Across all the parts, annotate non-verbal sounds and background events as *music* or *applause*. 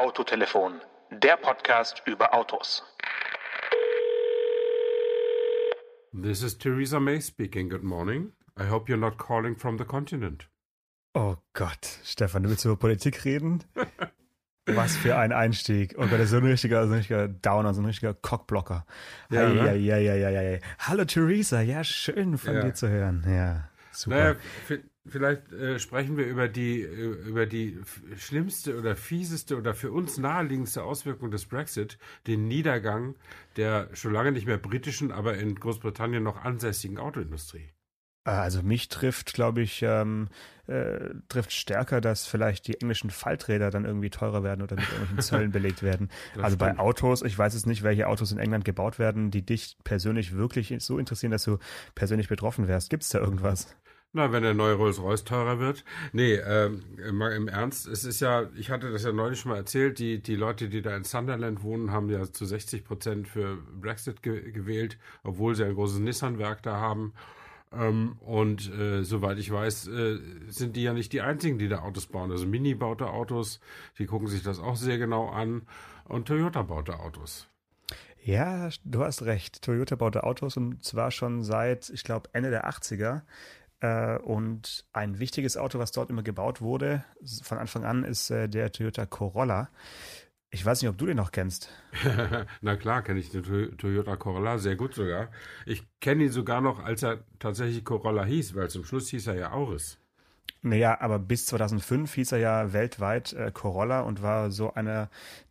Autotelefon, der Podcast über Autos. This is Theresa May speaking. Good morning. I hope you're not calling from the continent. Oh Gott, Stefan, du willst über Politik reden? *laughs* Was für ein Einstieg. Oh Gott, das ist so ein richtiger, so ein richtiger Downer, so ein richtiger Cockblocker. Ja, ja, ne? ja, ja, ja, ja, ja. Hallo Theresa, ja, schön von Ja. dir zu hören. Ja, super. Naja, vielleicht äh, sprechen wir über die, äh, über die schlimmste oder fieseste oder für uns naheliegendste Auswirkung des Brexit, den Niedergang der schon lange nicht mehr britischen, aber in Großbritannien noch ansässigen Autoindustrie. Äh, Also mich trifft, glaube ich, ähm, äh, trifft stärker, dass vielleicht die englischen Falträder dann irgendwie teurer werden oder mit irgendwelchen *laughs* Zöllen belegt werden. Also bei. Autos, ich weiß jetzt nicht, welche Autos in England gebaut werden, die dich persönlich wirklich so interessieren, dass du persönlich betroffen wärst. Gibt es da irgendwas? Na, wenn der neue Rolls-Royce teurer wird. Nee, ähm, mal im Ernst, es ist ja, ich hatte das ja neulich schon mal erzählt, die, die Leute, die da in Sunderland wohnen, haben ja zu 60 Prozent für Brexit ge gewählt, obwohl sie ein großes Nissan-Werk da haben. Ähm, und äh, soweit ich weiß, äh, sind die ja nicht die einzigen, die da Autos bauen. Also Mini baut da Autos, die gucken sich das auch sehr genau an. Und Toyota baut da Autos. Ja, du hast recht. Toyota baute Autos und zwar schon seit, ich glaube, Ende der 80er. Äh, und ein wichtiges Auto, was dort immer gebaut wurde, von Anfang an, ist äh, der Toyota Corolla. Ich weiß nicht, ob du den noch kennst. *laughs* Na klar, kenne ich den To- Toyota Corolla sehr gut sogar. Ich kenne ihn sogar noch, als er tatsächlich Corolla hieß, weil zum Schluss hieß er ja Auris. Naja, aber bis 2005 hieß er ja weltweit äh, Corolla und war so einer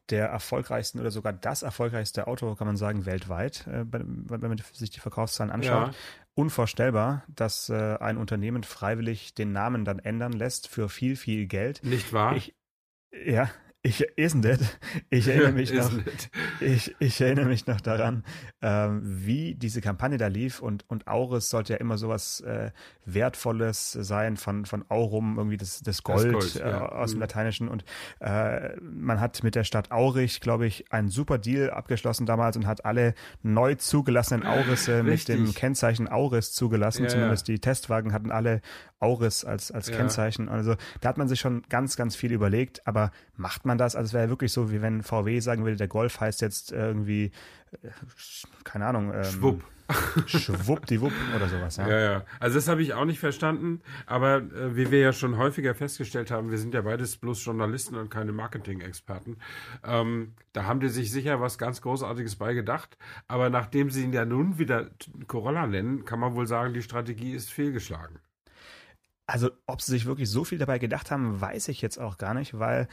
der erfolgreichsten oder sogar das erfolgreichste Auto, kann man sagen, weltweit, äh, wenn man sich die Verkaufszahlen anschaut. Ja. Unvorstellbar, dass äh, ein Unternehmen freiwillig den Namen dann ändern lässt für viel, viel Geld. Nicht wahr? Ich, ja, ich, isn't it? Ich erinnere mich *laughs* noch, ich, ich erinnere mich noch daran, ähm, wie diese Kampagne da lief und, und Auris sollte ja immer sowas äh, Wertvolles sein von, von Aurum, irgendwie das, das Gold, Gold, äh, ja. aus dem Mhm. Lateinischen und äh, man hat mit der Stadt Aurich, glaube ich, einen super Deal abgeschlossen damals und hat alle neu zugelassenen Aurisse mit dem. Kennzeichen Auris zugelassen, Ja, zumindest die Testwagen hatten alle Auris als, als Ja. Kennzeichen. Also da hat man sich schon ganz, ganz viel überlegt, aber macht man das? Also es wäre ja wirklich so, wie wenn VW sagen würde, der Golf heißt jetzt irgendwie, äh, keine Ahnung, ähm, Schwupp. Schwuppdiwupp oder sowas. Ja. Ja, ja. Also das habe ich auch nicht verstanden. Aber äh, wie wir ja schon häufiger festgestellt haben, wir sind ja beides bloß Journalisten und keine Marketing-Experten. Ähm, da haben die sich sicher was ganz Großartiges bei gedacht. Aber nachdem sie ihn ja nun wieder Corolla nennen, kann man wohl sagen, die Strategie ist fehlgeschlagen. Also ob sie sich wirklich so viel dabei gedacht haben, weiß ich jetzt auch gar nicht, weil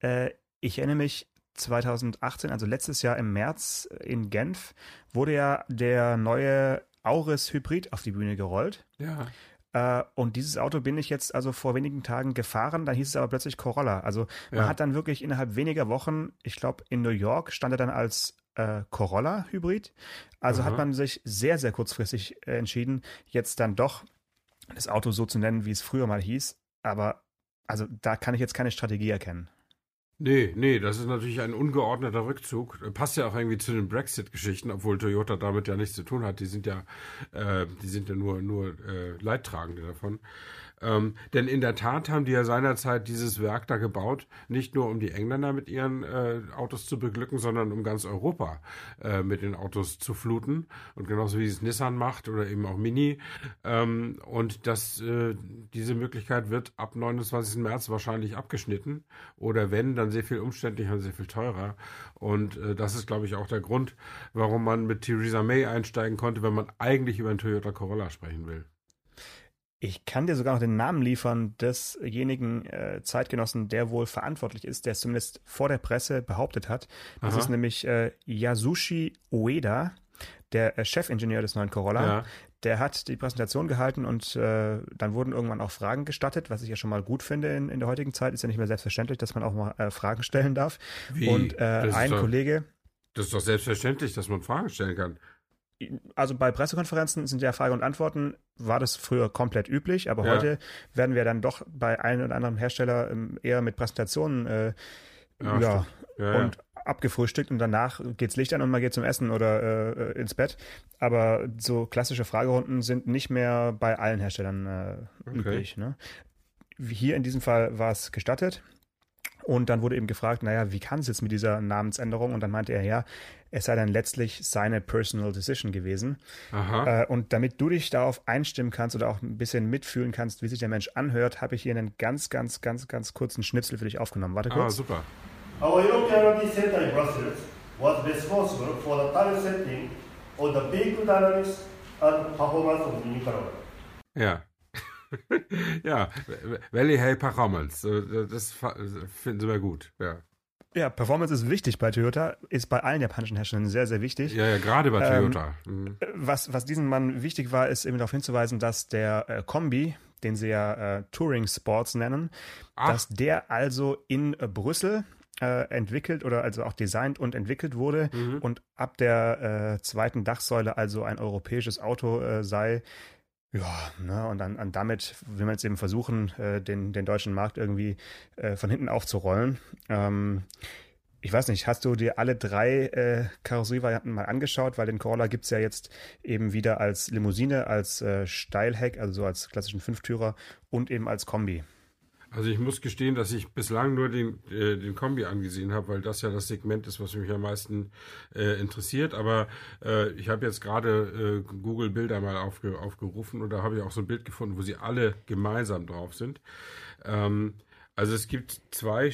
äh, ich erinnere mich, 2018, also letztes Jahr im März in Genf, wurde ja der neue Auris Hybrid auf die Bühne gerollt. Ja. Äh, und dieses Auto bin ich jetzt also vor wenigen Tagen gefahren, dann hieß es aber plötzlich Corolla. Also man Ja. hat dann wirklich innerhalb weniger Wochen, ich glaube in New York stand er dann als äh, Corolla Hybrid. Also Aha. hat man sich sehr, sehr kurzfristig äh, entschieden, jetzt dann doch das Auto so zu nennen, wie es früher mal hieß. Aber also da kann ich jetzt keine Strategie erkennen. Nee, nee, das ist natürlich ein ungeordneter Rückzug. Passt ja auch irgendwie zu den Brexit-Geschichten, obwohl Toyota damit ja nichts zu tun hat. Die sind ja, äh, die sind ja nur, nur äh, Leidtragende davon. Ähm, denn in der Tat haben die ja seinerzeit dieses Werk da gebaut, nicht nur um die Engländer mit ihren äh, Autos zu beglücken, sondern um ganz Europa äh, mit den Autos zu fluten. Und genauso wie es Nissan macht oder eben auch Mini. Ähm, und das, äh, diese Möglichkeit wird ab 29. März wahrscheinlich abgeschnitten. Oder wenn, dann sehr viel umständlicher und sehr viel teurer. Und äh, das ist, glaube ich, auch der Grund, warum man mit Theresa May einsteigen konnte, wenn man eigentlich über einen Toyota Corolla sprechen will. Ich kann dir sogar noch den Namen liefern desjenigen äh, Zeitgenossen, der wohl verantwortlich ist, der es zumindest vor der Presse behauptet hat. Das Aha. ist nämlich äh, Yasushi Ueda, der äh, Chefingenieur des neuen Corolla. Ja. Der hat die Präsentation gehalten und äh, dann wurden irgendwann auch Fragen gestattet, was ich ja schon mal gut finde in, in der heutigen Zeit. Ist ja nicht mehr selbstverständlich, dass man auch mal äh, Fragen stellen darf. Wie? Und äh, ein doch- Kollege, Das ist doch selbstverständlich, dass man Fragen stellen kann. Also bei Pressekonferenzen sind ja Frage und Antworten, war das früher komplett üblich, aber Ja. heute werden wir dann doch bei einem oder anderen Hersteller ähm, eher mit Präsentationen äh, Ja, ja, ja. und abgefrühstückt und danach geht's Licht an und man geht zum Essen oder äh, ins Bett. Aber so klassische Fragerunden sind nicht mehr bei allen Herstellern äh, Okay. üblich. Ne? Hier in diesem Fall war es gestattet. Und dann wurde eben gefragt, naja, wie kann es jetzt mit dieser Namensänderung? Und dann meinte er, ja, es sei dann letztlich seine Personal Decision gewesen. Aha. Äh, und damit du dich darauf einstimmen kannst oder auch ein bisschen mitfühlen kannst, wie sich der Mensch anhört, habe ich hier einen ganz, ganz, ganz, ganz kurzen Schnipsel für dich aufgenommen. Warte Ah, kurz. super. Our European RD Center in Brussels was responsible for the target setting of the vehicle dynamics and performance of the Nicaragua. Ja. *laughs* ja, Valley Hay Performance. Das finden sie mir gut. Ja, Ja, Performance ist wichtig bei Toyota, ist bei allen japanischen Herstellern sehr, sehr wichtig. ja, ja gerade bei Ähm, Toyota. Mhm. Was, was diesem Mann wichtig war, ist eben darauf hinzuweisen, dass der äh, Kombi, den sie ja äh, Touring Sports nennen, Ach. dass der also in äh, Brüssel äh, entwickelt oder also auch designt und entwickelt wurde Mhm. und ab der äh, zweiten Dachsäule also ein europäisches Auto äh, sei. Ja, ne, und dann, und damit will man jetzt eben versuchen, äh, den, den deutschen Markt irgendwie äh, von hinten aufzurollen. Ähm, ich weiß nicht, hast du dir alle drei äh, Karosserievarianten mal angeschaut? Weil den Corolla gibt's ja jetzt eben wieder als Limousine, als äh, Steilheck, also so als klassischen Fünftürer und eben als Kombi. Also ich muss gestehen, dass ich bislang nur den, äh, den Kombi angesehen habe, weil das ja das Segment ist, was mich am meisten äh, interessiert. Aber äh, ich habe jetzt gerade äh, Google Bilder mal aufge, aufgerufen und da habe ich auch so ein Bild gefunden, wo sie alle gemeinsam drauf sind. Ähm, also es gibt zwei,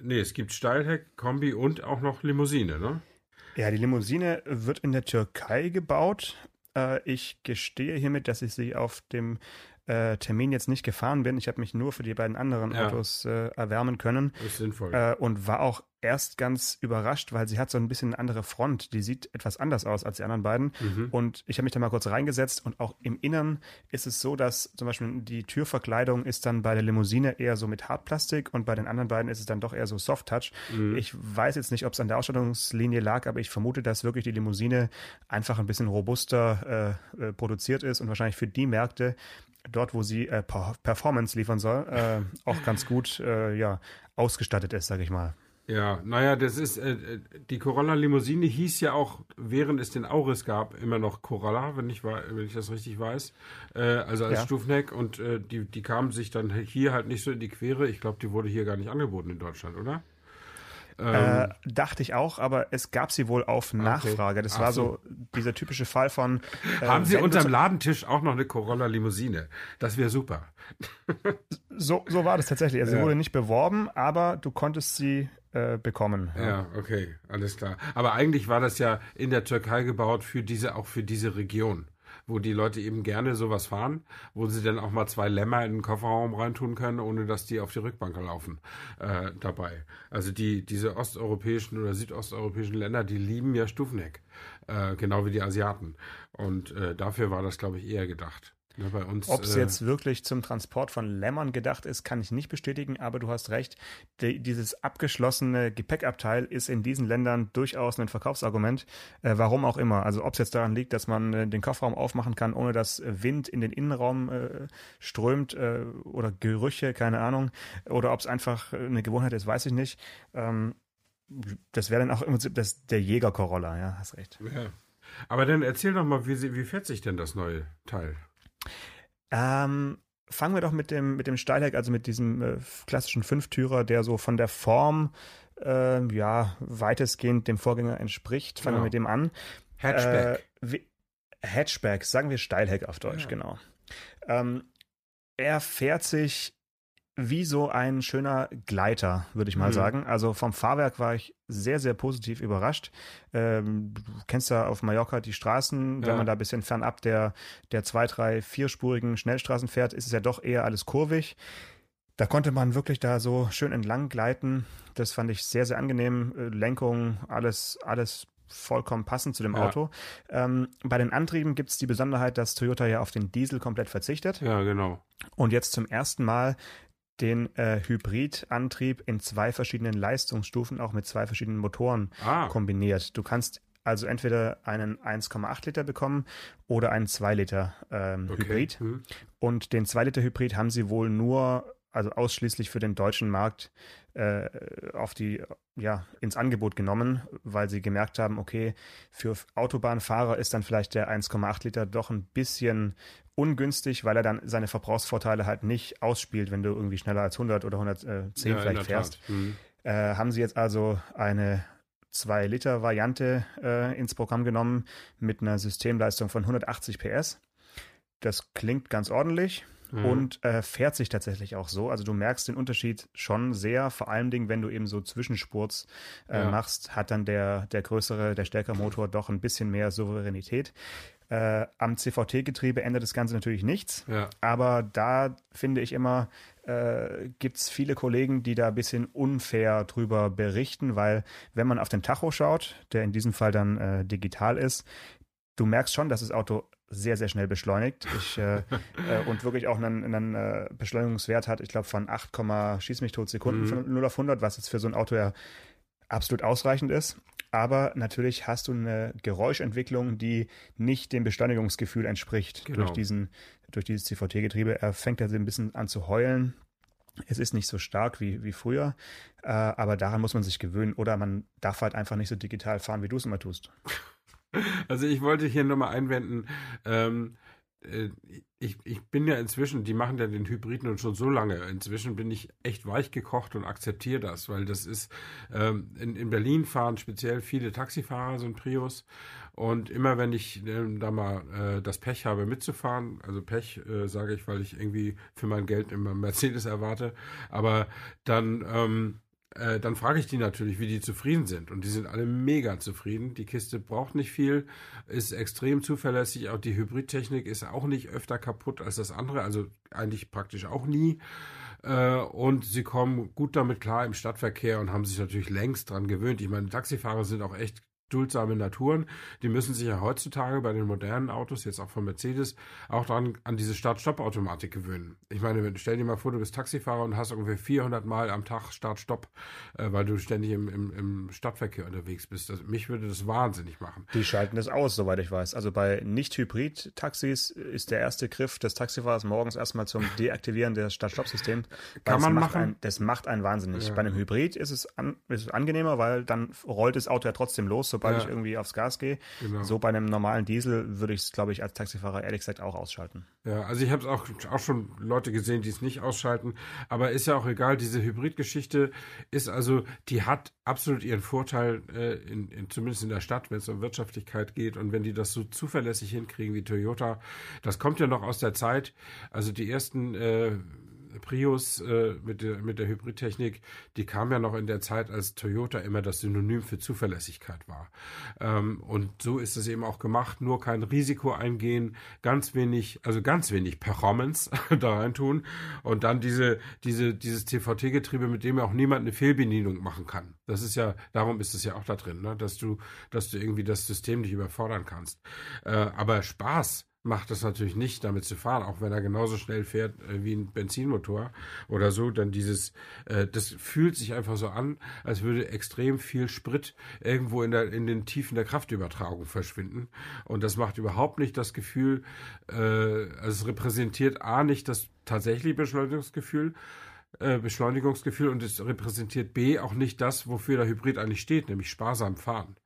nee, es gibt Steilheck, Kombi und auch noch Limousine, ne? Ja, die Limousine wird in der Türkei gebaut. Äh, ich gestehe hiermit, dass ich sie auf dem äh, Termin jetzt nicht gefahren bin. Ich habe mich nur für die beiden anderen Ja. Autos äh, erwärmen können. Ist sinnvoll. Äh, und war auch erst ganz überrascht, weil sie hat so ein bisschen eine andere Front. Die sieht etwas anders aus als die anderen beiden. Mhm. Und ich habe mich da mal kurz reingesetzt und auch im Innern ist es so, dass zum Beispiel die Türverkleidung ist dann bei der Limousine eher so mit Hartplastik und bei den anderen beiden ist es dann doch eher so Soft Touch. Mhm. Ich weiß jetzt nicht, ob es an der Ausstattungslinie lag, aber ich vermute, dass wirklich die Limousine einfach ein bisschen robuster äh, äh, produziert ist und wahrscheinlich für die Märkte dort, wo sie äh, Per- Performance liefern soll, äh, auch ganz gut äh, ja, ausgestattet ist, sage ich mal. Ja, naja, das ist, äh, die Corolla Limousine hieß ja auch, während es den Auris gab, immer noch Corolla, wenn ich, wenn ich das richtig weiß. Äh, also als Ja. Stufenheck und äh, die, die kamen sich dann hier halt nicht so in die Quere. Ich glaube, die wurde hier gar nicht angeboten in Deutschland, oder? Äh, dachte ich auch, aber es gab sie wohl auf Nachfrage. Das Ach war so. so dieser typische Fall von. *laughs* äh, Haben Sie unterm Ladentisch auch noch eine Corolla Limousine? Das wäre super. *laughs* So, so war das tatsächlich. Also Ja. sie wurde nicht beworben, aber du konntest sie äh, bekommen. Ja, okay, alles klar. Aber eigentlich war das ja in der Türkei gebaut für diese, auch für diese Region, wo die Leute eben gerne sowas fahren, wo sie dann auch mal zwei Lämmer in den Kofferraum reintun können, ohne dass die auf die Rückbank laufen äh, dabei. Also die, diese osteuropäischen oder südosteuropäischen Länder, die lieben ja Stufenheck, äh, genau wie die Asiaten. Und äh, dafür war das, glaube ich, eher gedacht. Uns, Ob es äh, jetzt wirklich zum Transport von Lämmern gedacht ist, kann ich nicht bestätigen, aber du hast recht. Die, dieses abgeschlossene Gepäckabteil ist in diesen Ländern durchaus ein Verkaufsargument. Äh, warum auch immer. Also ob es jetzt daran liegt, dass man äh, den Kofferraum aufmachen kann, ohne dass Wind in den Innenraum äh, strömt äh, oder Gerüche, keine Ahnung. Oder ob es einfach äh, eine Gewohnheit ist, weiß ich nicht. Ähm, das wäre dann auch im Prinzip das, der Jägerkorolla, ja, hast recht. ja. Aber dann erzähl doch mal, wie, wie fährt sich denn das neue Teil? Ähm, fangen wir doch mit dem, mit dem Steilheck, also mit diesem äh, klassischen Fünftürer, der so von der Form äh, ja weitestgehend dem Vorgänger entspricht. Fangen Genau. wir mit dem an. Hatchback. Äh, Hatchback, sagen wir Steilheck auf Deutsch, Ja. genau. Ähm, er fährt sich wie so ein schöner Gleiter, würde ich mal Mhm. sagen. Also vom Fahrwerk war ich sehr, sehr positiv überrascht. Ähm, du kennst ja auf Mallorca die Straßen, Ja. wenn man da ein bisschen fernab der, der zwei, drei, vierspurigen Schnellstraßen fährt, ist es ja doch eher alles kurvig. Da konnte man wirklich da so schön entlang gleiten. Das fand ich sehr, sehr angenehm. Äh, Lenkung, alles, alles vollkommen passend zu dem Ja. Auto. Ähm, bei den Antrieben gibt es die Besonderheit, dass Toyota ja auf den Diesel komplett verzichtet Ja, genau. und jetzt zum ersten Mal den äh, Hybridantrieb in zwei verschiedenen Leistungsstufen, auch mit zwei verschiedenen Motoren Ah, kombiniert. Du kannst also entweder einen 1,8 Liter bekommen oder einen 2 Liter ähm, okay. Hybrid. Hm. Und den 2 Liter Hybrid haben sie wohl nur, also ausschließlich für den deutschen Markt äh, auf die, ja, ins Angebot genommen, weil sie gemerkt haben, okay, für Autobahnfahrer ist dann vielleicht der 1,8 Liter doch ein bisschen ungünstig, weil er dann seine Verbrauchsvorteile halt nicht ausspielt, wenn du irgendwie schneller als 100 oder 110 Ja, in vielleicht fährst. Mhm. Äh, haben sie jetzt also eine 2-Liter-Variante äh, ins Programm genommen mit einer Systemleistung von 180 PS. Das klingt ganz ordentlich Mhm. und äh, fährt sich tatsächlich auch so. Also du merkst den Unterschied schon sehr, vor allem Dingen, wenn du eben so Zwischenspurts äh, Ja. machst, hat dann der, der größere, der stärkere Motor doch ein bisschen mehr Souveränität. Äh, am CVT-Getriebe ändert das Ganze natürlich nichts. Ja. Aber da finde ich immer, äh, gibt es viele Kollegen, die da ein bisschen unfair drüber berichten, weil wenn man auf den Tacho schaut, der in diesem Fall dann äh, digital ist, du merkst schon, dass das Auto sehr, sehr schnell beschleunigt ich, äh, äh, und wirklich auch einen, einen äh, Beschleunigungswert hat, ich glaube von 8, schieß mich tot Sekunden Mhm. von 0 auf 100, was jetzt für so ein Auto ja absolut ausreichend ist. Aber natürlich hast du eine Geräuschentwicklung, die nicht dem Beschleunigungsgefühl entspricht Genau. durch, diesen, durch dieses CVT-Getriebe. Er fängt also ein bisschen an zu heulen. Es ist nicht so stark wie, wie früher, äh, aber daran muss man sich gewöhnen. Oder man darf halt einfach nicht so digital fahren, wie du es immer tust. *laughs* Also ich wollte hier nochmal einwenden, ähm, äh, ich, ich bin ja inzwischen, die machen ja den Hybriden und schon so lange. Inzwischen bin ich echt weich gekocht und akzeptiere das, weil das ist, ähm, in, in Berlin fahren speziell viele Taxifahrer so ein Prius. Und immer wenn ich ähm, da mal äh, das Pech habe mitzufahren, also Pech äh, sage ich, weil ich irgendwie für mein Geld immer Mercedes erwarte, aber dann ähm, äh, dann frage ich die natürlich, wie die zufrieden sind. Und die sind alle mega zufrieden. Die Kiste braucht nicht viel, ist extrem zuverlässig. Auch die Hybridtechnik ist auch nicht öfter kaputt als das andere, also eigentlich praktisch auch nie. Äh, und sie kommen gut damit klar im Stadtverkehr und haben sich natürlich längst dran gewöhnt. Ich meine, Taxifahrer sind auch echt duldsame Naturen. Die müssen sich ja heutzutage bei den modernen Autos, jetzt auch von Mercedes, auch dran an diese Start-Stopp-Automatik gewöhnen. Ich meine, stell dir mal vor, du bist Taxifahrer und hast ungefähr 400 Mal am Tag Start-Stopp, äh, weil du ständig im, im, im Stadtverkehr unterwegs bist. Das, mich würde das wahnsinnig machen. Die schalten das aus, soweit ich weiß. Also bei Nicht-Hybrid-Taxis ist der erste Griff des Taxifahrers morgens erstmal zum Deaktivieren des Start-Stopp-Systems. Kann man machen? Ein, das macht einen wahnsinnig. Ja. Bei einem Hybrid ist es, an, ist es angenehmer, weil dann rollt das Auto ja trotzdem los, sobald Ja. ich irgendwie aufs Gas gehe. Genau. So bei einem normalen Diesel würde ich es, glaube ich, als Taxifahrer ehrlich gesagt auch ausschalten. Ja, also ich habe auch, auch schon Leute gesehen, die es nicht ausschalten, aber ist ja auch egal, diese Hybridgeschichte ist also, die hat absolut ihren Vorteil, äh, in, in, zumindest in der Stadt, wenn es um Wirtschaftlichkeit geht und wenn die das so zuverlässig hinkriegen wie Toyota, das kommt ja noch aus der Zeit, also die ersten äh, Prius äh, mit, der, mit der Hybridtechnik, die kam ja noch in der Zeit, als Toyota immer das Synonym für Zuverlässigkeit war. Ähm, und so ist es eben auch gemacht, nur kein Risiko eingehen, ganz wenig, also ganz wenig Performance *laughs* da rein tun und dann diese, diese, dieses CVT-Getriebe, mit dem ja auch niemand eine Fehlbedienung machen kann. Das ist ja, darum ist es ja auch da drin, ne? dass du, dass du irgendwie das System nicht überfordern kannst. Äh, aber Spaß macht das natürlich nicht, damit zu fahren, auch wenn er genauso schnell fährt äh, wie ein Benzinmotor oder so, dann dieses, äh, das fühlt sich einfach so an, als würde extrem viel Sprit irgendwo in, der, in den Tiefen der Kraftübertragung verschwinden. Und das macht überhaupt nicht das Gefühl, äh, also es repräsentiert A nicht das tatsächliche Beschleunigungsgefühl, äh, Beschleunigungsgefühl und es repräsentiert B auch nicht das, wofür der Hybrid eigentlich steht, nämlich sparsam fahren.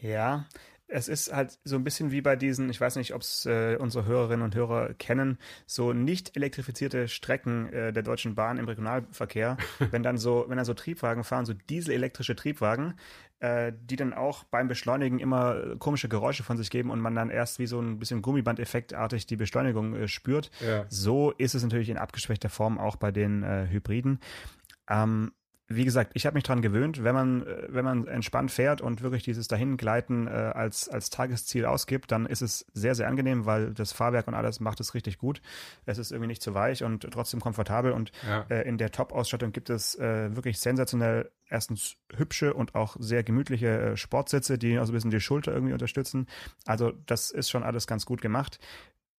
Ja, es ist halt so ein bisschen wie bei diesen, ich weiß nicht, ob es äh, unsere Hörerinnen und Hörer kennen, so nicht elektrifizierte Strecken äh, der Deutschen Bahn im Regionalverkehr, *laughs* wenn dann so, wenn dann so Triebwagen fahren, so dieselelektrische Triebwagen, äh, die dann auch beim Beschleunigen immer komische Geräusche von sich geben und man dann erst wie so ein bisschen Gummibandeffektartig die Beschleunigung äh, spürt. Ja. So ist es natürlich in abgeschwächter Form auch bei den äh, Hybriden. Ähm, wie gesagt, ich habe mich dran gewöhnt, wenn man, äh, wenn man entspannt fährt und wirklich dieses Dahingleiten äh, als, als Tagesziel ausgibt, dann ist es sehr, sehr angenehm, weil das Fahrwerk und alles macht es richtig gut. Es ist irgendwie nicht zu weich und trotzdem komfortabel und Ja. äh, in der Top-Ausstattung gibt es äh, wirklich sensationell erstens hübsche und auch sehr gemütliche äh, Sportsitze, die auch so ein bisschen die Schulter irgendwie unterstützen. Also das ist schon alles ganz gut gemacht.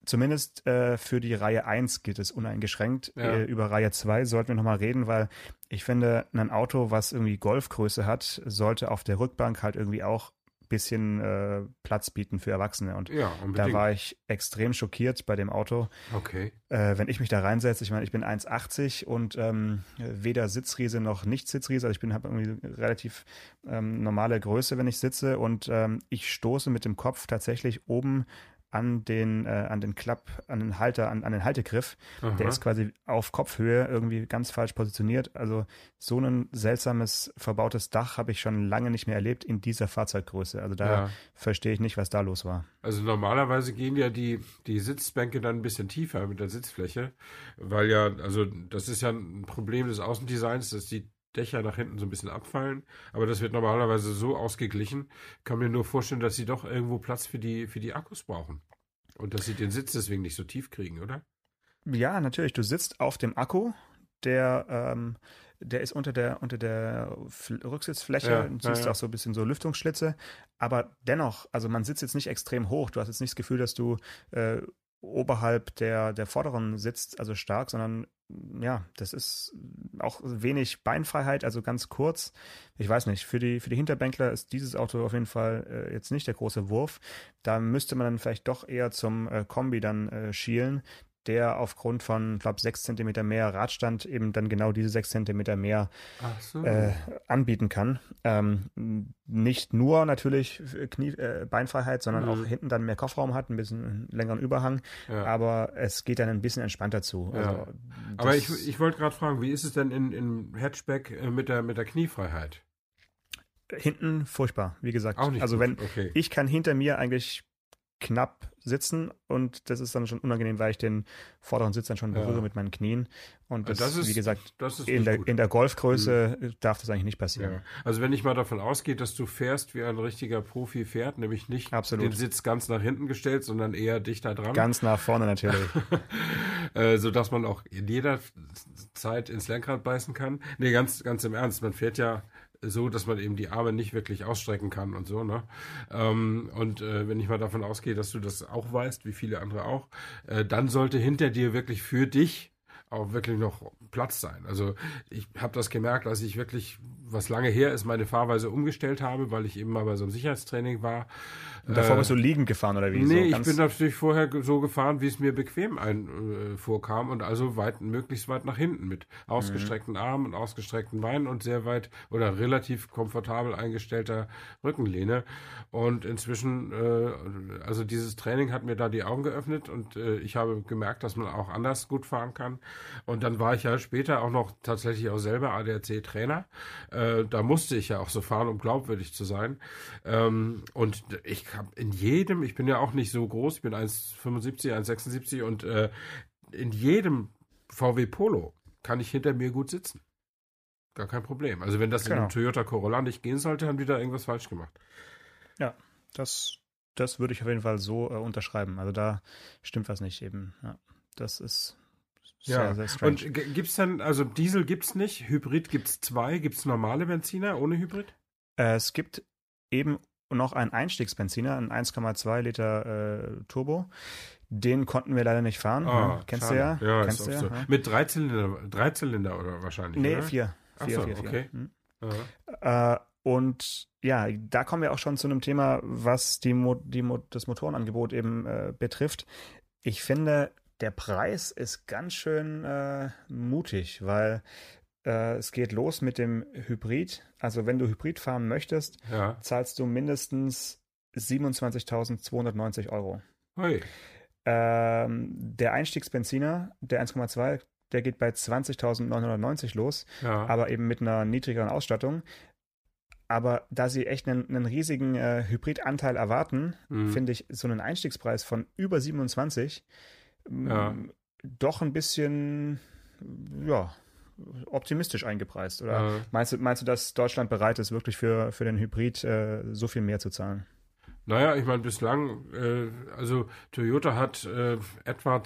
Zumindest äh, für die Reihe 1 gilt es uneingeschränkt. Ja. Äh, über Reihe 2 sollten wir nochmal reden, weil ich finde, ein Auto, was irgendwie Golfgröße hat, sollte auf der Rückbank halt irgendwie auch ein bisschen äh, Platz bieten für Erwachsene. Und Ja, da war ich extrem schockiert bei dem Auto. okay. Äh, wenn ich mich da reinsetze, ich meine, ich bin 1,80 und ähm, weder Sitzriese noch Nicht-Sitzriese. Also ich bin habe irgendwie relativ ähm, normale Größe, wenn ich sitze und ähm, ich stoße mit dem Kopf tatsächlich oben an den, äh, an den Klapp, an den Halter, an, an den Haltegriff. Aha. Der ist quasi auf Kopfhöhe irgendwie ganz falsch positioniert. Also so ein seltsames verbautes Dach habe ich schon lange nicht mehr erlebt in dieser Fahrzeuggröße. Also da Ja. verstehe ich nicht, was da los war. Also normalerweise gehen ja die, die Sitzbänke dann ein bisschen tiefer mit der Sitzfläche, weil ja, also das ist ja ein Problem des Außendesigns, dass die Dächer nach hinten so ein bisschen abfallen, aber das wird normalerweise so ausgeglichen. Kann mir nur vorstellen, dass sie doch irgendwo Platz für die, für die Akkus brauchen. Und dass sie den Sitz deswegen nicht so tief kriegen, oder? Ja, natürlich. Du sitzt auf dem Akku, der, ähm, der ist unter der, unter der Rücksitzfläche Ja, und ja, siehst ja. auch so ein bisschen so Lüftungsschlitze. Aber dennoch, also man sitzt jetzt nicht extrem hoch. Du hast jetzt nicht das Gefühl, dass du äh, oberhalb der, der vorderen sitzt, also stark, sondern ja, das ist auch wenig Beinfreiheit, also ganz kurz. Ich weiß nicht, für die, für die Hinterbänkler ist dieses Auto auf jeden Fall äh, jetzt nicht der große Wurf. Da müsste man dann vielleicht doch eher zum äh, Kombi dann äh, schielen, der aufgrund von, glaube sechs Zentimeter mehr Radstand eben dann genau diese sechs Zentimeter mehr so. äh, anbieten kann. Ähm, nicht nur natürlich Knie, äh, Beinfreiheit, sondern Mhm. auch hinten dann mehr Kofferraum hat, ein bisschen längeren Überhang, ja. aber es geht dann ein bisschen entspannter zu. Ja. Also, Aber ich, ich wollte gerade fragen, wie ist es denn in, in Hatchback äh, mit der, mit der Kniefreiheit? hinten furchtbar, wie gesagt. Auch nicht also wenn okay. ich kann hinter mir eigentlich knapp sitzen und das ist dann schon unangenehm, weil ich den vorderen Sitz dann schon Ja. berühre mit meinen Knien und das, das ist, wie gesagt, das ist in der, in der Golfgröße darf das eigentlich nicht passieren. Ja. Also wenn ich mal davon ausgehe, dass du fährst, wie ein richtiger Profi fährt, nämlich nicht Absolut. den Sitz ganz nach hinten gestellt, sondern eher dichter dran, Ganz nach vorne natürlich. *laughs* äh, so dass man auch in jeder Zeit ins Lenkrad beißen kann. Nee, ganz, ganz im Ernst. Man fährt ja so, dass man eben die Arme nicht wirklich ausstrecken kann und so, ne? Ähm, und äh, wenn ich mal davon ausgehe, dass du das auch weißt, wie viele andere auch, äh, dann sollte hinter dir wirklich für dich auch wirklich noch Platz sein. Also ich habe das gemerkt, als ich wirklich, was lange her ist, meine Fahrweise umgestellt habe, weil ich eben mal bei so einem Sicherheitstraining war. Und davor Äh, bist du liegend gefahren oder wie? Nee, so ich bin natürlich vorher so gefahren, wie es mir bequem ein, äh, vorkam und also weit, möglichst weit nach hinten mit ausgestreckten Armen und ausgestreckten Beinen und sehr weit oder relativ komfortabel eingestellter Rückenlehne. Und inzwischen, äh, also dieses Training hat mir da die Augen geöffnet und äh, ich habe gemerkt, dass man auch anders gut fahren kann. Und dann war ich ja später auch noch tatsächlich auch selber ADAC-Trainer. Äh, da musste ich ja auch so fahren, um glaubwürdig zu sein. Ähm, und ich habe in jedem, ich bin ja auch nicht so groß, ich bin 1,75, 1,76 und äh, in jedem VW Polo kann ich hinter mir gut sitzen. Gar kein Problem. Also wenn das in Genau. einem Toyota Corolla nicht gehen sollte, haben die da irgendwas falsch gemacht. Das, das würde ich auf jeden Fall so äh, unterschreiben. Also da stimmt was nicht eben. Ja, das ist Ja, sehr strange. Und g- gibt's dann, also Diesel gibt's nicht, Hybrid gibt's zwei, gibt's normale Benziner ohne Hybrid? äh, es gibt eben noch einen Einstiegsbenziner, einen 1,2 Liter äh, Turbo. Den konnten wir leider nicht fahren. ja, kennst Ah, schade. du ja? Ja, Kennst du ja? so. ja? Mit Dreizylinder, Dreizylinder oder wahrscheinlich, Nee, oder? vier. Vier, so, vier, vier. okay. Hm. Äh, und ja, da kommen wir auch schon zu einem Thema, was die Mo die Mo das Motorenangebot eben äh, betrifft. Ich finde, der Preis ist ganz schön äh, mutig, weil äh, es geht los mit dem Hybrid. Also wenn du Hybrid fahren möchtest, Ja. zahlst du mindestens 27.290 Euro. Hui. Ähm, der Einstiegsbenziner, der 1,2, der geht bei 20.990 los Ja. aber eben mit einer niedrigeren Ausstattung. Aber da sie echt einen, einen riesigen äh, Hybridanteil erwarten, Mhm. finde ich so einen Einstiegspreis von über 27 m, Ja. doch ein bisschen, ja, optimistisch eingepreist. Oder Äh, meinst, du, meinst du, dass Deutschland bereit ist, wirklich für, für den Hybrid äh, so viel mehr zu zahlen? naja, ich meine, bislang, äh, also Toyota hat äh, etwa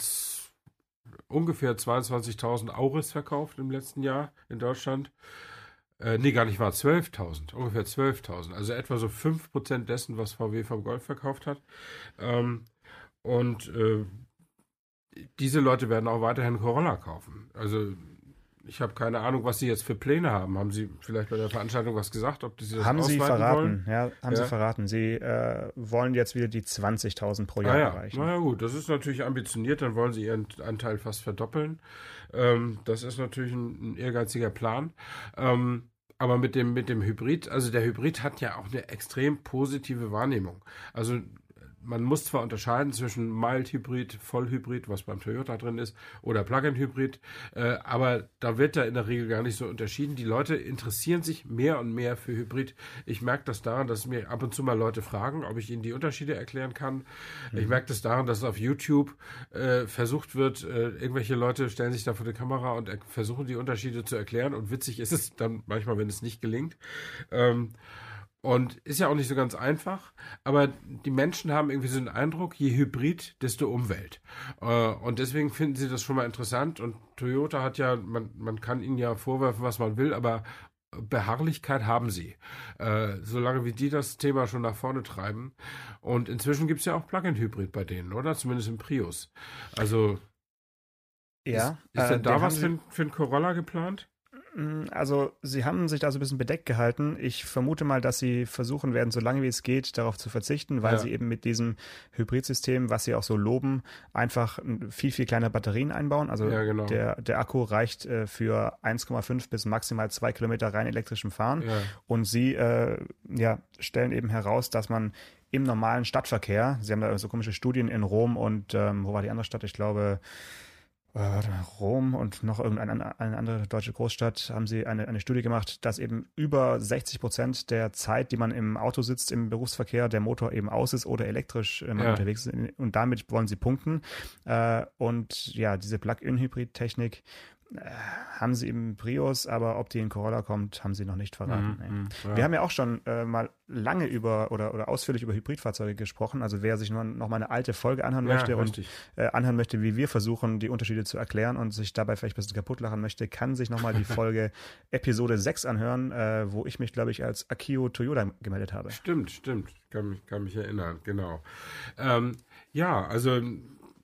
ungefähr 22.000 Auris verkauft im letzten Jahr in Deutschland. Äh, nee, gar nicht wahr, 12.000, ungefähr 12.000. Also etwa so 5% dessen, was VW vom Golf verkauft hat. Ähm, und äh, diese Leute werden auch weiterhin Corolla kaufen. Also ich habe keine Ahnung, was sie jetzt für Pläne haben. Haben sie vielleicht bei der Veranstaltung was gesagt, ob sie das haben sie verraten, wollen? ja, haben Ja. sie verraten. Sie äh, wollen jetzt wieder die 20.000 pro Jahr Ah ja, erreichen. na ja gut, das ist natürlich ambitioniert, dann wollen sie ihren Anteil fast verdoppeln. Ähm, das ist natürlich ein, ein ehrgeiziger Plan. Ähm, aber mit dem, mit dem Hybrid, also der Hybrid hat ja auch eine extrem positive Wahrnehmung. Also man muss zwar unterscheiden zwischen Mild-Hybrid, Vollhybrid, was beim Toyota drin ist, oder Plug-in-Hybrid, äh, aber da wird ja in der Regel gar nicht so unterschieden. Die Leute interessieren sich mehr und mehr für Hybrid. Ich merke das daran, dass mir ab und zu mal Leute fragen, ob ich ihnen die Unterschiede erklären kann. Mhm. Ich merke das daran, dass auf YouTube äh, versucht wird, äh, irgendwelche Leute stellen sich da vor die Kamera und versuchen die Unterschiede zu erklären und witzig ist es dann manchmal, wenn es nicht gelingt. Ähm, und ist ja auch nicht so ganz einfach, aber die Menschen haben irgendwie so den Eindruck, je Hybrid, desto Umwelt. Äh, und deswegen finden sie das schon mal interessant. Und Toyota hat ja, man, man kann ihnen ja vorwerfen, was man will, aber Beharrlichkeit haben sie. Äh, solange wie die das Thema schon nach vorne treiben. Und inzwischen gibt es ja auch Plug-in-Hybrid bei denen, oder? Zumindest im Prius. Also. Ja. Ist, ist äh, denn da was für, für ein Corolla geplant? Mm, also, sie haben sich da so ein bisschen bedeckt gehalten. Ich vermute mal, dass sie versuchen werden, so lange wie es geht, darauf zu verzichten, weil ja. sie eben mit diesem Hybridsystem, was sie auch so loben, einfach viel, viel kleine Batterien einbauen. Also ja, genau. der, der Akku reicht äh, für 1,5 bis maximal 2 Kilometer rein elektrischem Fahren. Ja. Und sie äh, ja, stellen eben heraus, dass man im normalen Stadtverkehr, sie haben da so komische Studien in Rom und ähm, wo war die andere Stadt? Ich glaube, Rom und noch irgendeine eine andere deutsche Großstadt haben sie eine, eine Studie gemacht, dass eben über 60 Prozent der Zeit, die man im Auto sitzt, im Berufsverkehr, der Motor eben aus ist oder elektrisch äh, ja. unterwegs ist. Und damit wollen sie punkten. Äh, und ja, diese Plug-in-Hybrid-Technik haben sie im Prius, aber ob die in Corolla kommt, haben sie noch nicht verraten. Mm, mm, ja. Wir haben ja auch schon äh, mal lange über oder, oder ausführlich über Hybridfahrzeuge gesprochen. Also wer sich nur noch mal eine alte Folge anhören ja, möchte richtig. und äh, anhören möchte, wie wir versuchen, die Unterschiede zu erklären und sich dabei vielleicht ein bisschen kaputt lachen möchte, kann sich noch mal die *laughs* Folge Episode 6 anhören, äh, wo ich mich, glaube ich, als Akio Toyota gemeldet habe. Stimmt, stimmt. Kann mich, kann mich erinnern, genau. Ähm, ja, also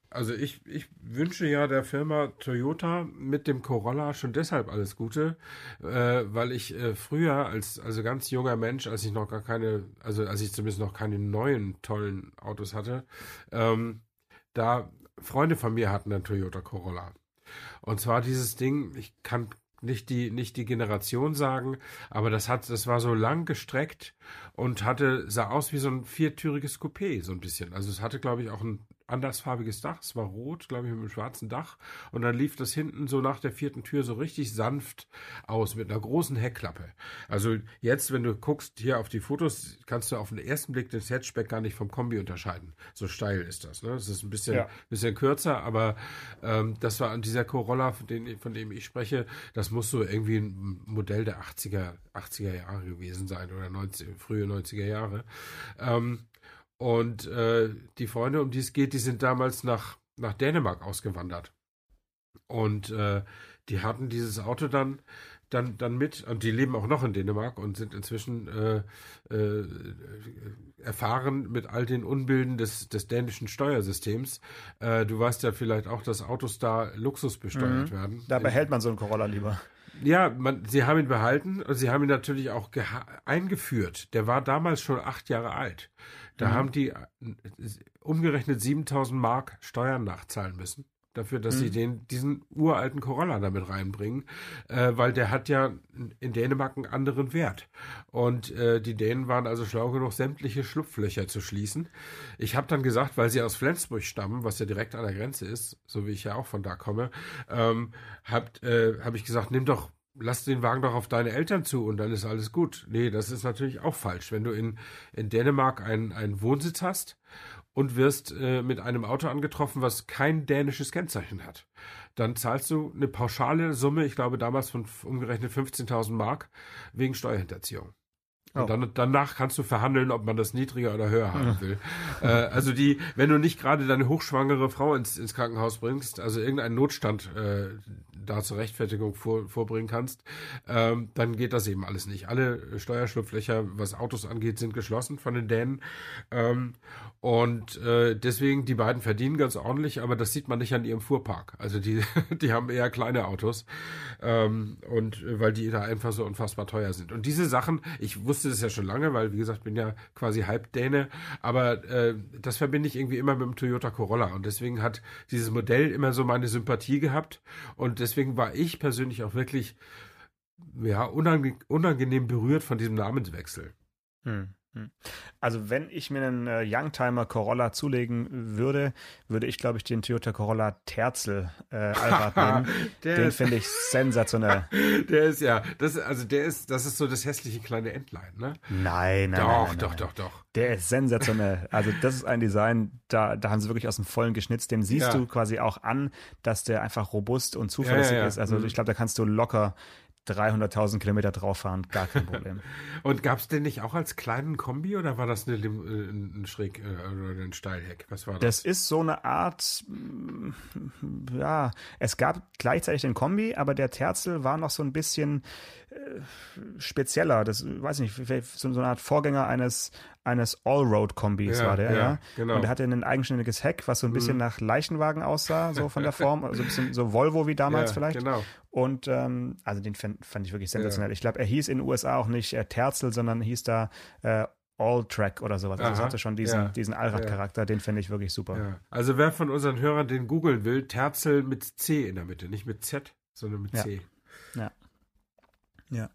also ich, ich wünsche ja der Firma Toyota mit dem Corolla schon deshalb alles Gute, äh, weil ich äh, früher als also ganz junger Mensch, als ich noch gar keine, also als ich zumindest noch keine neuen tollen Autos hatte, ähm, da Freunde von mir hatten einen Toyota Corolla. Und zwar dieses Ding, ich kann nicht die, nicht die Generation sagen, aber das hat, das war so lang gestreckt und hatte, sah aus wie so ein viertüriges Coupé, so ein bisschen. Also es hatte, glaube ich, auch ein andersfarbiges Dach. Es war rot, glaube ich, mit einem schwarzen Dach. Und dann lief das hinten so nach der vierten Tür so richtig sanft aus mit einer großen Heckklappe. Also jetzt, wenn du guckst hier auf die Fotos, kannst du auf den ersten Blick das Hatchback gar nicht vom Kombi unterscheiden. So steil ist das. Ne? Das ist ein bisschen, ja. bisschen kürzer, aber ähm, das war an dieser Corolla, von dem, von dem ich spreche, das muss so irgendwie ein Modell der 80er, 80er Jahre gewesen sein oder 90, frühe 90er Jahre. Ähm, und äh, die Freunde, um die es geht, die sind damals nach, nach Dänemark ausgewandert. Und äh, die hatten dieses Auto dann, dann, dann mit, und die leben auch noch in Dänemark und sind inzwischen äh, äh, erfahren mit all den Unbilden des, des dänischen Steuersystems. Äh, du weißt ja vielleicht auch, dass Autos da Luxus besteuert mhm. werden. Da behält man so einen Corolla lieber. Ja, man, sie haben ihn behalten und sie haben ihn natürlich auch eingeführt. Der war damals schon acht Jahre alt. Da mhm. haben die äh, umgerechnet 7000 Mark Steuern nachzahlen müssen. Dafür, dass mhm. sie den, diesen uralten Corolla damit reinbringen, äh, weil der hat ja in Dänemark einen anderen Wert. Und äh, die Dänen waren also schlau genug, sämtliche Schlupflöcher zu schließen. Ich habe dann gesagt, weil sie aus Flensburg stammen, was ja direkt an der Grenze ist, so wie ich ja auch von da komme, ähm, habe äh, hab ich gesagt, nimm doch lass den Wagen doch auf deine Eltern zu und dann ist alles gut. Nee, das ist natürlich auch falsch. Wenn du in, in Dänemark einen, einen Wohnsitz hast und wirst äh, mit einem Auto angetroffen, was kein dänisches Kennzeichen hat, dann zahlst du eine pauschale Summe, ich glaube damals von umgerechnet 15.000 Mark, wegen Steuerhinterziehung. Und oh. dann, danach kannst du verhandeln, ob man das niedriger oder höher haben will. äh, also die, wenn du nicht gerade deine hochschwangere Frau ins, ins Krankenhaus bringst, also irgendeinen Notstand äh, da zur Rechtfertigung vor, vorbringen kannst, ähm, dann geht das eben alles nicht. Alle Steuerschlupflöcher, was Autos angeht, sind geschlossen von den Dänen. Ähm, und äh, deswegen, die beiden verdienen ganz ordentlich, aber das sieht man nicht an ihrem Fuhrpark. Also die, *laughs* die haben eher kleine Autos. Ähm, und äh, weil die da einfach so unfassbar teuer sind. Und diese Sachen, ich wusste das ja schon lange, weil, wie gesagt, bin ja quasi halb Däne, aber äh, das verbinde ich irgendwie immer mit dem Toyota Corolla und deswegen hat dieses Modell immer so meine Sympathie gehabt und deswegen war ich persönlich auch wirklich ja, unange unangenehm berührt von diesem Namenswechsel. Hm. Also wenn ich mir einen äh, Youngtimer Corolla zulegen würde, würde ich, glaube ich, den Toyota Corolla Terzel äh, Allrad *laughs* nehmen. Den finde ich sensationell. *laughs* Der ist ja, das, also der ist, das ist so das hässliche kleine Entlein, ne? Nein, nein, doch, nein, nein, doch, nein. doch, doch. Der ist sensationell. Also das ist ein Design, da, da haben sie wirklich aus dem Vollen geschnitzt. Dem siehst Ja. du quasi auch an, dass der einfach robust und zuverlässig ja, ja. ist. Also Mhm. ich glaube, da kannst du locker 300.000 Kilometer drauf fahren, gar kein Problem. *laughs* Und gab es den nicht auch als kleinen Kombi oder war das eine, äh, ein Schräg äh, oder ein Steilheck? Was war das? Das ist so eine Art, mm, ja, es gab gleichzeitig den Kombi, aber der Terzel war noch so ein bisschen äh, spezieller. Das weiß ich nicht, so so eine Art Vorgänger eines, eines Allroad-Kombis Ja, war der, ja, ja. genau. Und der hatte ein eigenständiges Heck, was so ein bisschen nach Leichenwagen aussah, so von der Form, *laughs* also ein bisschen so Volvo wie damals ja, vielleicht. Genau. Und ähm, also den fand, fand ich wirklich sensationell. Ich glaube, er hieß in den USA auch nicht äh, Terzel, sondern hieß da äh, All-Track oder sowas. Also es Aha, hatte schon diesen, ja, diesen Allradcharakter, den finde ich wirklich super. Ja. Also wer von unseren Hörern den googeln will, Terzel mit C in der Mitte, nicht mit Z, sondern mit Ja. C. Ja.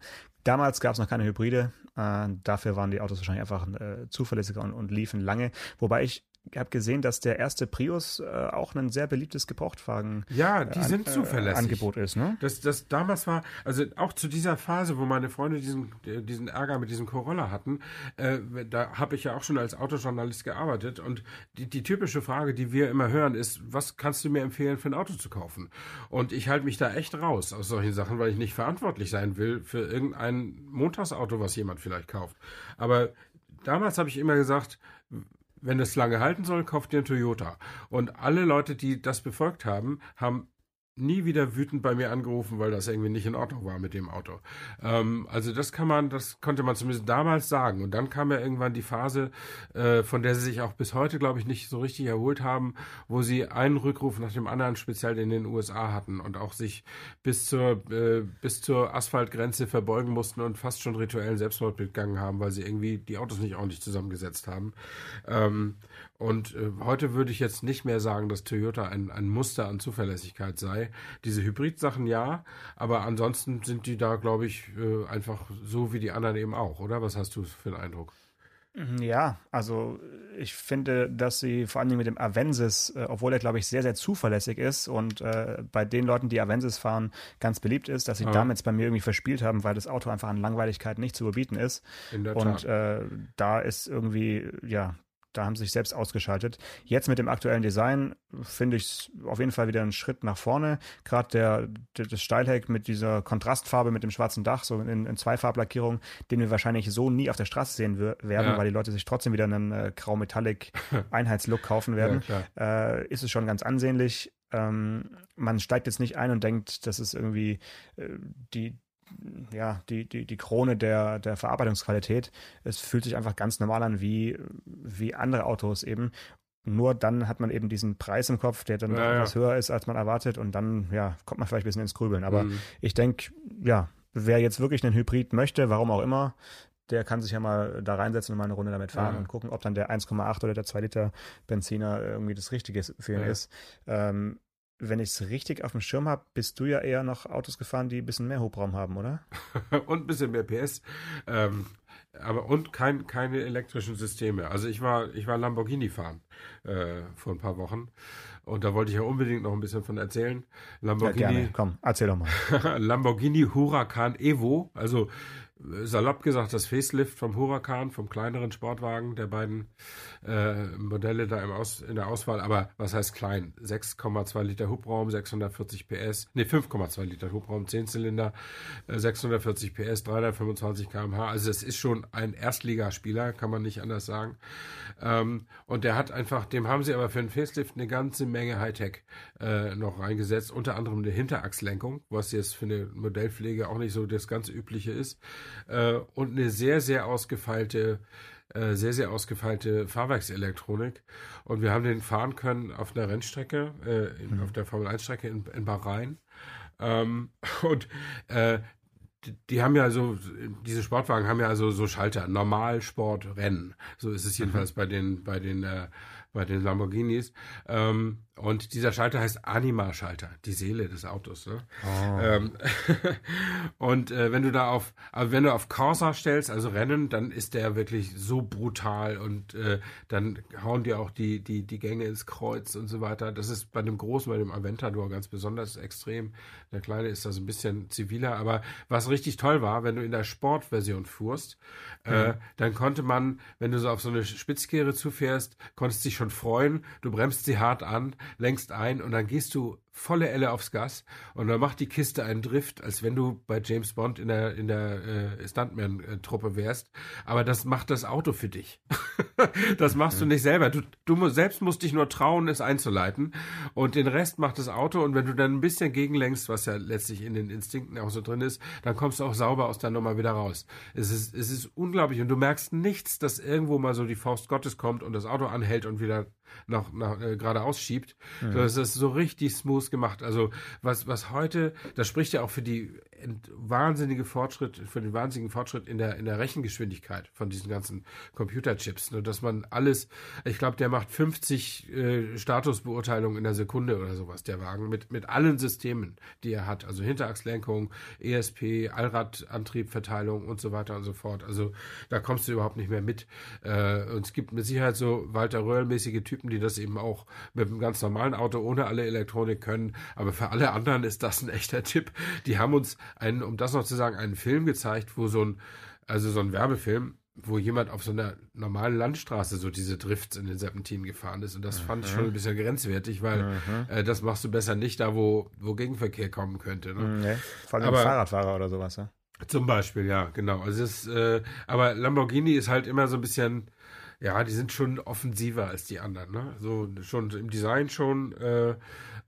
Damals gab es noch keine Hybride. Äh, dafür waren die Autos wahrscheinlich einfach äh, zuverlässiger und, und liefen lange. Wobei ich habe gesehen, dass der erste Prius äh, auch ein sehr beliebtes Gebrauchtwagen Ja, die an- sind äh, zuverlässig. Angebot ist, ne? Das, das damals war, also auch zu dieser Phase, wo meine Freunde diesen, äh, diesen Ärger mit diesem Corolla hatten, äh, da habe ich ja auch schon als Autojournalist gearbeitet und die, die typische Frage, die wir immer hören, ist, was kannst du mir empfehlen, für ein Auto zu kaufen? Und ich halte mich da echt raus aus solchen Sachen, weil ich nicht verantwortlich sein will für irgendein Montagsauto, was jemand vielleicht kauft. Aber damals habe ich immer gesagt, wenn es lange halten soll, kauft dir einen Toyota. Und alle Leute, die das befolgt haben, haben nie wieder wütend bei mir angerufen, weil das irgendwie nicht in Ordnung war mit dem Auto. Ähm, also das kann man, das konnte man zumindest damals sagen. Und dann kam ja irgendwann die Phase, äh, von der sie sich auch bis heute, glaube ich, nicht so richtig erholt haben, wo sie einen Rückruf nach dem anderen speziell in den USA hatten und auch sich bis zur äh, bis zur Asphaltgrenze verbeugen mussten und fast schon rituellen Selbstmord begangen haben, weil sie irgendwie die Autos nicht ordentlich zusammengesetzt haben. Ähm, und äh, heute würde ich jetzt nicht mehr sagen, dass Toyota ein, ein Muster an Zuverlässigkeit sei. Diese Hybrid-Sachen ja, aber ansonsten sind die da, glaube ich, äh, einfach so wie die anderen eben auch, oder? Was hast du für einen Eindruck? Ja, also ich finde, dass sie vor allen Dingen mit dem Avensis, äh, obwohl er, glaube ich, sehr, sehr zuverlässig ist und äh, bei den Leuten, die Avensis fahren, ganz beliebt ist, dass sie Ja. damit bei mir irgendwie verspielt haben, weil das Auto einfach an Langweiligkeit nicht zu überbieten ist. In der Und Tat. äh, da ist irgendwie, ja, da haben sie sich selbst ausgeschaltet. Jetzt mit dem aktuellen Design finde ich es auf jeden Fall wieder einen Schritt nach vorne. Gerade der, der, das Steilheck mit dieser Kontrastfarbe, mit dem schwarzen Dach, so in, in Zweifarblackierung, den wir wahrscheinlich so nie auf der Straße sehen werden, Ja. weil die Leute sich trotzdem wieder einen äh, grau-metallic-Einheitslook *laughs* kaufen werden, Ja, äh, ist es schon ganz ansehnlich. Ähm, man steigt jetzt nicht ein und denkt, das ist irgendwie äh, die, ja, die, die, die Krone der, der Verarbeitungsqualität. Es fühlt sich einfach ganz normal an wie, wie andere Autos eben. Nur dann hat man eben diesen Preis im Kopf, der dann Ja, doch ja. etwas höher ist, als man erwartet. Und dann, ja, kommt man vielleicht ein bisschen ins Grübeln. Aber Mhm. ich denke, ja, wer jetzt wirklich einen Hybrid möchte, warum auch immer, der kann sich ja mal da reinsetzen und mal eine Runde damit fahren Ja. und gucken, ob dann der 1,8 oder der 2 Liter Benziner irgendwie das Richtige für ihn Ja. ist. Ähm, wenn ich es richtig auf dem Schirm habe, bist du ja eher noch Autos gefahren, die ein bisschen mehr Hubraum haben, oder? *laughs* und ein bisschen mehr PS. Ähm, aber und kein, keine elektrischen Systeme. Also ich war, ich war Lamborghini fahren äh, vor ein paar Wochen. Und da wollte ich ja unbedingt noch ein bisschen von erzählen. Ja, Lamborghini, gerne. Komm, erzähl doch mal. *laughs* Lamborghini Huracan Evo, also salopp gesagt das Facelift vom Huracan, vom kleineren Sportwagen der beiden äh, Modelle da im Aus, in der Auswahl. Aber was heißt klein? 6,2 Liter Hubraum, 640 PS, nee 5,2 Liter Hubraum, 10 Zylinder, äh, 640 PS, 325 km/h. Also das ist schon ein Erstligaspieler, kann man nicht anders sagen. Ähm, und der hat einfach, dem haben sie aber für einen Facelift eine ganze Menge Hightech äh, noch reingesetzt, unter anderem eine Hinterachslenkung, was jetzt für eine Modellpflege auch nicht so das ganz übliche ist, äh, und eine sehr, sehr ausgefeilte äh, sehr, sehr ausgefeilte Fahrwerkselektronik. Und wir haben den fahren können auf einer Rennstrecke, äh, in, auf der Formel-1-Strecke in, in Bahrain. Ähm, *laughs* und äh, die, die haben ja so, diese Sportwagen haben ja so, so Schalter, Normalsport, Rennen. So ist es jedenfalls bei den, bei den, äh, bei den Lamborghinis. Ähm, und dieser Schalter heißt Anima-Schalter, die Seele des Autos. Ne? Oh. Ähm, *laughs* und äh, wenn du da auf, also wenn du auf Corsa stellst, also Rennen, dann ist der wirklich so brutal und äh, dann hauen dir auch die, die, die Gänge ins Kreuz und so weiter. Das ist bei dem Großen, bei dem Aventador ganz besonders extrem. Der Kleine ist da so ein bisschen ziviler, aber was richtig toll war, wenn du in der Sportversion fuhrst, äh, dann konnte man, wenn du so auf so eine Spitzkehre zufährst, konntest dich schon freuen, du bremst sie hart an, lenkst ein und dann gehst du volle Elle aufs Gas und dann macht die Kiste einen Drift, als wenn du bei James Bond in der in der äh, Stuntman-Truppe wärst. Aber das macht das Auto für dich. *laughs* das machst du nicht selber. Du, du selbst musst dich nur trauen, es einzuleiten und den Rest macht das Auto. Und wenn du dann ein bisschen gegenlenkst, was ja letztlich in den Instinkten auch so drin ist, dann kommst du auch sauber aus der Nummer wieder raus. Es ist es ist unglaublich und du merkst nichts, dass irgendwo mal so die Faust Gottes kommt und das Auto anhält und wieder nach, nach äh, geradeaus schiebt. Das ist so richtig smooth gemacht. Also was, was heute, das spricht ja auch für die wahnsinnige Fortschritt, für den wahnsinnigen Fortschritt in der, in der Rechengeschwindigkeit von diesen ganzen Computerchips. Ne? Dass man alles, ich glaube, der macht 50 äh, Statusbeurteilungen in der Sekunde oder sowas, der Wagen, mit, mit allen Systemen, die er hat. Also Hinterachslenkung, ESP, Allradantrieb, Verteilung und so weiter und so fort. Also da kommst du überhaupt nicht mehr mit. Äh, und es gibt mit Sicherheit so Walter Röhrl-mäßige Typen, die das eben auch mit einem ganz normalen Auto ohne alle Elektronik können. Aber für alle anderen ist das ein echter Tipp. Die haben uns einen, um das noch zu sagen, einen Film gezeigt, wo so ein, also so ein Werbefilm, wo jemand auf so einer normalen Landstraße so diese Drifts in den Serpentinen gefahren ist. Und das fand ich schon ein bisschen grenzwertig, weil äh, das machst du besser nicht da, wo, wo Gegenverkehr kommen könnte. Ne? Nee, vor allem Aber- Fahrradfahrer oder sowas. Ja? Zum Beispiel, ja, genau. Also es äh, aber Lamborghini ist halt immer so ein bisschen, ja, die sind schon offensiver als die anderen, ne? So schon im Design schon äh,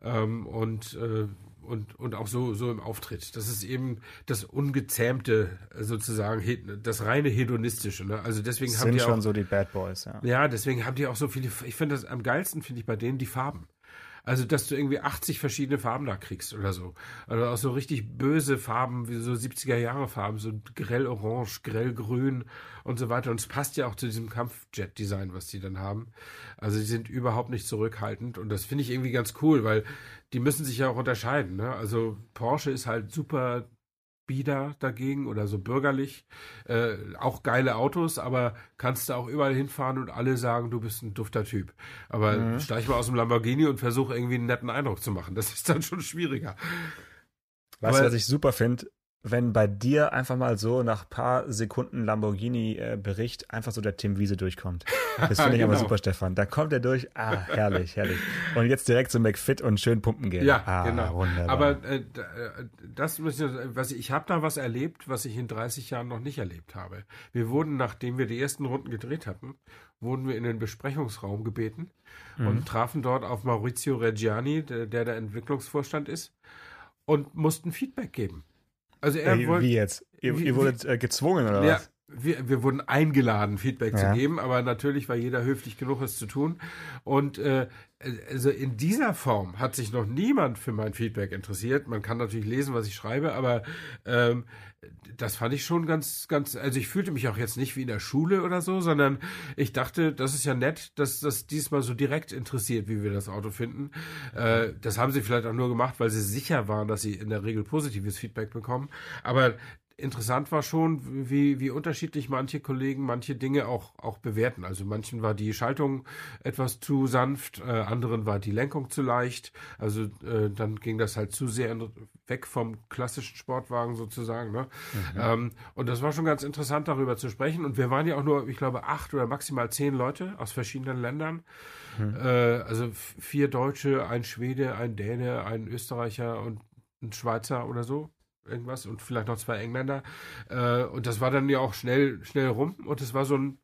ähm, und äh, und, und auch so, so im Auftritt. Das ist eben das Ungezähmte, äh, sozusagen, das reine Hedonistische. Ne? Also deswegen haben Sind die schon auch, so die Bad Boys, ja. ja, deswegen haben die auch so viele, ich finde das am geilsten, finde ich bei denen die Farben. Also, dass du irgendwie 80 verschiedene Farben da kriegst oder so. Also auch so richtig böse Farben, wie so 70er Jahre Farben, so grell orange, grell grün und so weiter. Und es passt ja auch zu diesem Kampfjet-Design, was die dann haben. Also, die sind überhaupt nicht zurückhaltend und das finde ich irgendwie ganz cool, weil die müssen sich ja auch unterscheiden. Ne? Also, Porsche ist halt super bieder dagegen oder so bürgerlich. Äh, auch geile Autos, aber kannst du auch überall hinfahren und alle sagen, du bist ein dufter Typ. Aber steig mal aus dem Lamborghini und versuch irgendwie einen netten Eindruck zu machen. Das ist dann schon schwieriger. Weißt du, was ich super finde? Wenn bei dir einfach mal so nach paar Sekunden Lamborghini-Bericht einfach so der Tim Wiese durchkommt. Das finde *laughs* ich aber Genau. super, Stefan. Da kommt er durch. Ah, herrlich, herrlich. Und jetzt direkt zu McFit und schön pumpen gehen. Ja, ah, genau. Wunderbar. Aber äh, äh, das was ich, ich habe da was erlebt, was ich in 30 Jahren noch nicht erlebt habe. Wir wurden, nachdem wir die ersten Runden gedreht hatten, wurden wir in den Besprechungsraum gebeten Mhm. und trafen dort auf Maurizio Reggiani, der, der der Entwicklungsvorstand ist, und mussten Feedback geben. Also er Ey, wollte wie jetzt? Ihr, wie- ihr wurdet äh, gezwungen oder ja, was? Wir, wir wurden eingeladen, Feedback Ja. zu geben, aber natürlich war jeder höflich genug, es zu tun. Und äh, also in dieser Form hat sich noch niemand für mein Feedback interessiert. Man kann natürlich lesen, was ich schreibe, aber ähm, das fand ich schon ganz, ganz, also ich fühlte mich auch jetzt nicht wie in der Schule oder so, sondern ich dachte, das ist ja nett, dass das diesmal so direkt interessiert, wie wir das Auto finden. Äh, das haben sie vielleicht auch nur gemacht, weil sie sicher waren, dass sie in der Regel positives Feedback bekommen. Aber interessant war schon, wie, wie unterschiedlich manche Kollegen manche Dinge auch, auch bewerten. Also manchen war die Schaltung etwas zu sanft, äh, anderen war die Lenkung zu leicht. Also äh, dann ging das halt zu sehr weg vom klassischen Sportwagen sozusagen. Ne? Ähm, und das war schon ganz interessant, darüber zu sprechen. Und wir waren ja auch nur, ich glaube, acht oder maximal zehn Leute aus verschiedenen Ländern. Äh, also vier Deutsche, ein Schwede, ein Däne, ein Österreicher und ein Schweizer oder so irgendwas und vielleicht noch zwei Engländer. Äh, und das war dann ja auch schnell, schnell rum und es war so ein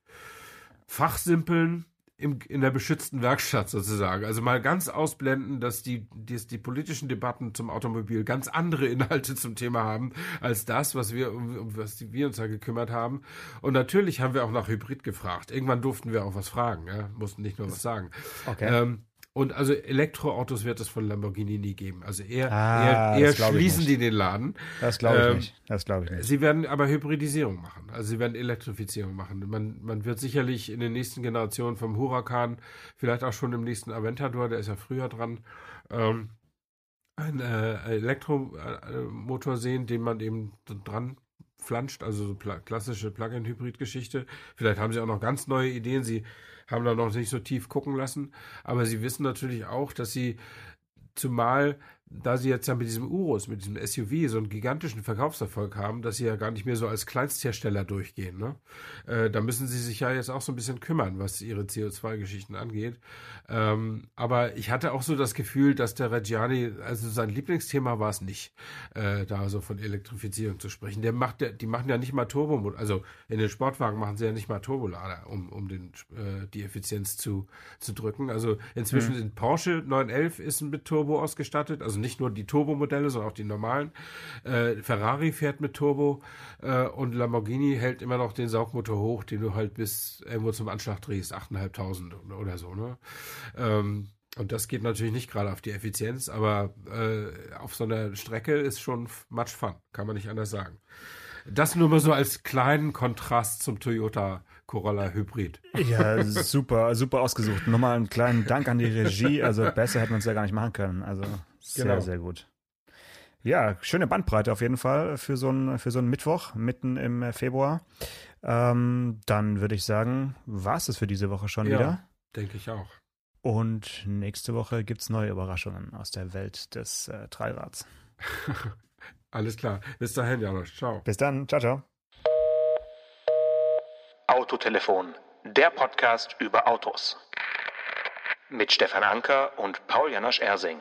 Fachsimpeln im, in der beschützten Werkstatt sozusagen. Also mal ganz ausblenden, dass die, die, die politischen Debatten zum Automobil ganz andere Inhalte zum Thema haben, als das, was wir, um, um was wir uns da gekümmert haben. Und natürlich haben wir auch nach Hybrid gefragt. Irgendwann durften wir auch was fragen, ja? mussten nicht nur was sagen. Okay. Ähm, Und also Elektroautos wird es von Lamborghini nie geben. Also eher, Ah, eher, eher schließen die den Laden. Das glaube ich Ähm, nicht. Das glaube ich nicht. Sie werden aber Hybridisierung machen. Also sie werden Elektrifizierung machen. Man, man wird sicherlich in den nächsten Generationen vom Huracan, vielleicht auch schon im nächsten Aventador, der ist ja früher dran, ähm, einen äh, Elektromotor sehen, den man eben dran flanscht, also so pla klassische Plug-in-Hybrid-Geschichte. Vielleicht haben sie auch noch ganz neue Ideen. Sie haben da noch nicht so tief gucken lassen, aber sie wissen natürlich auch, dass sie Zumal, da sie jetzt ja mit diesem Urus, mit diesem SUV so einen gigantischen Verkaufserfolg haben, dass sie ja gar nicht mehr so als Kleinsthersteller durchgehen. Ne? Äh, da müssen sie sich ja jetzt auch so ein bisschen kümmern, was ihre CO2-Geschichten angeht. Ähm, aber ich hatte auch so das Gefühl, dass der Reggiani, also sein Lieblingsthema war es nicht, äh, da so von Elektrifizierung zu sprechen. Der macht, der, die machen ja nicht mal Turbo, also in den Sportwagen machen sie ja nicht mal Turbolader, um, um den, äh, die Effizienz zu, zu drücken. Also inzwischen sind Porsche 911 ist mit Turbo ausgestattet, also nicht nur die Turbo-Modelle, sondern auch die normalen. Äh, Ferrari fährt mit Turbo äh, und Lamborghini hält immer noch den Saugmotor hoch, den du halt bis irgendwo zum Anschlag drehst, 8.500 oder so. Ne? Ähm, und das geht natürlich nicht gerade auf die Effizienz, aber äh, auf so einer Strecke ist schon much fun, kann man nicht anders sagen. Das nur mal so als kleinen Kontrast zum Toyota Corolla Hybrid. Ja, super, super ausgesucht. Nochmal einen kleinen Dank an die Regie. Also *laughs* besser hätten wir es ja gar nicht machen können. Also sehr, Genau. sehr gut. Ja, schöne Bandbreite auf jeden Fall für so einen, für so einen Mittwoch mitten im äh, Februar. Ähm, dann würde ich sagen, war es das für diese Woche schon Ja. wieder. Denke ich auch. Und nächste Woche gibt es neue Überraschungen aus der Welt des äh, Dreirads. *laughs* Alles klar. Bis dahin, Janosch. Ciao. Bis dann. Ciao, ciao. Autotelefon, der Podcast über Autos. Mit Stefan Anker und Paul Janosch Ersing.